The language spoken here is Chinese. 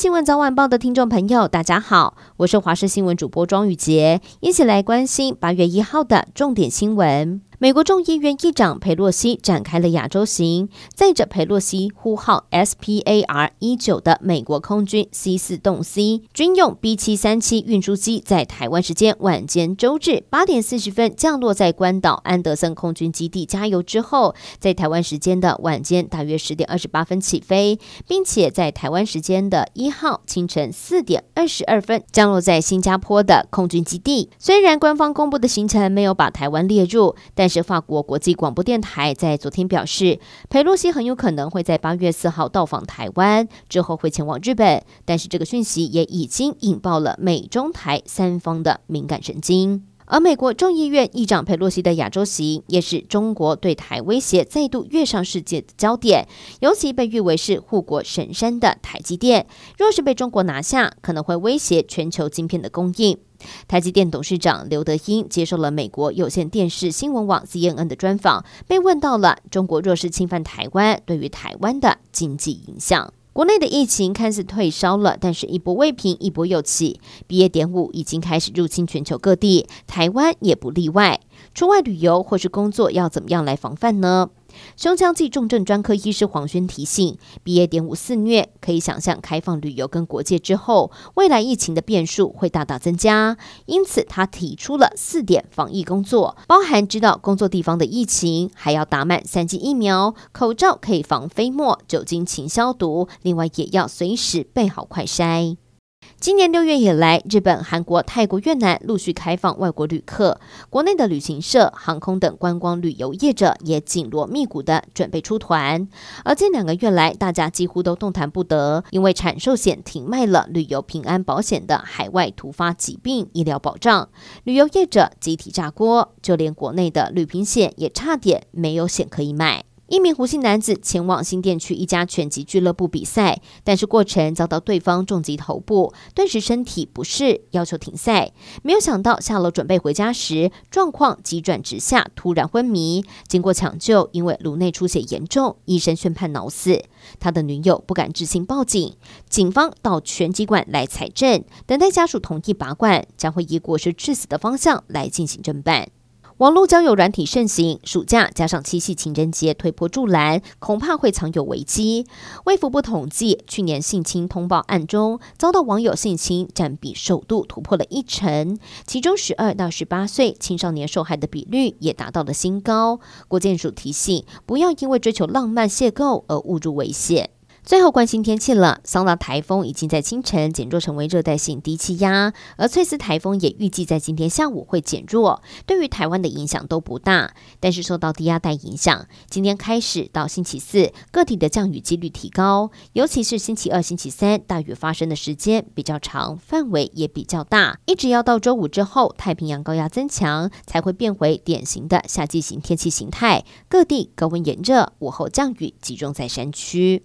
新闻早晚报的听众朋友，大家好，我是华视新闻主播庄宇洁，一起来关心八月一号的重点新闻。美国众议院议长佩洛西展开了亚洲行，载着佩洛西呼号 SPAR 一九的美国空军 C 四洞 C 军用 B 七三七运输机，在台湾时间晚间周日八点四十分降落在关岛安德森空军基地加油之后，在台湾时间的晚间大约十点二十八分起飞，并且在台湾时间的一号清晨四点二十二分降落在新加坡的空军基地。虽然官方公布的行程没有把台湾列入，但是法国国际广播电台在昨天表示，裴洛西很有可能会在八月四号到访台湾，之后会前往日本。但是这个讯息也已经引爆了美中台三方的敏感神经。而美国众议院议长佩洛西的亚洲行，也是中国对台威胁再度跃上世界的焦点。尤其被誉为是护国神山的台积电，若是被中国拿下，可能会威胁全球晶片的供应。台积电董事长刘德英接受了美国有线电视新闻网 CNN 的专访，被问到了中国若是侵犯台湾，对于台湾的经济影响。国内的疫情看似退烧了，但是一波未平，一波又起。毕业典伍已经开始入侵全球各地，台湾也不例外。出外旅游或是工作要怎么样来防范呢？胸腔暨重症专科医师黄轩提醒：毕业典五肆虐，可以想象开放旅游跟国界之后，未来疫情的变数会大大增加。因此，他提出了四点防疫工作，包含知道工作地方的疫情，还要打满三剂疫苗，口罩可以防飞沫，酒精勤消毒，另外也要随时备好快筛。今年六月以来，日本、韩国、泰国、越南陆续开放外国旅客，国内的旅行社、航空等观光旅游业者也紧锣密鼓的准备出团。而近两个月来，大家几乎都动弹不得，因为产寿险停卖了旅游平安保险的海外突发疾病医疗保障，旅游业者集体炸锅，就连国内的旅平险也差点没有险可以买。一名胡姓男子前往新店区一家拳击俱乐部比赛，但是过程遭到对方重击头部，顿时身体不适，要求停赛。没有想到下楼准备回家时，状况急转直下，突然昏迷。经过抢救，因为颅内出血严重，医生宣判脑死。他的女友不敢置信报警，警方到拳击馆来采证，等待家属同意拔罐，将会以过失致死的方向来进行侦办。网络交友软体盛行，暑假加上七夕情人节推波助澜，恐怕会藏有危机。卫福部统计，去年性侵通报案中遭到网友性侵占比首度突破了一成，其中十二到十八岁青少年受害的比率也达到了新高。国健署提醒，不要因为追求浪漫邂逅而误入危险。最后关心天气了，桑拿台风已经在清晨减弱成为热带性低气压，而翠丝台风也预计在今天下午会减弱，对于台湾的影响都不大。但是受到低压带影响，今天开始到星期四，各地的降雨几率提高，尤其是星期二、星期三，大雨发生的时间比较长，范围也比较大。一直要到周五之后，太平洋高压增强，才会变回典型的夏季型天气形态，各地高温炎热，午后降雨集中在山区。